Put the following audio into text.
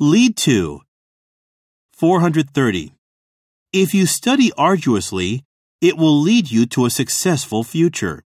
Lead to. 430. If you study arduously, it will lead you to a successful future.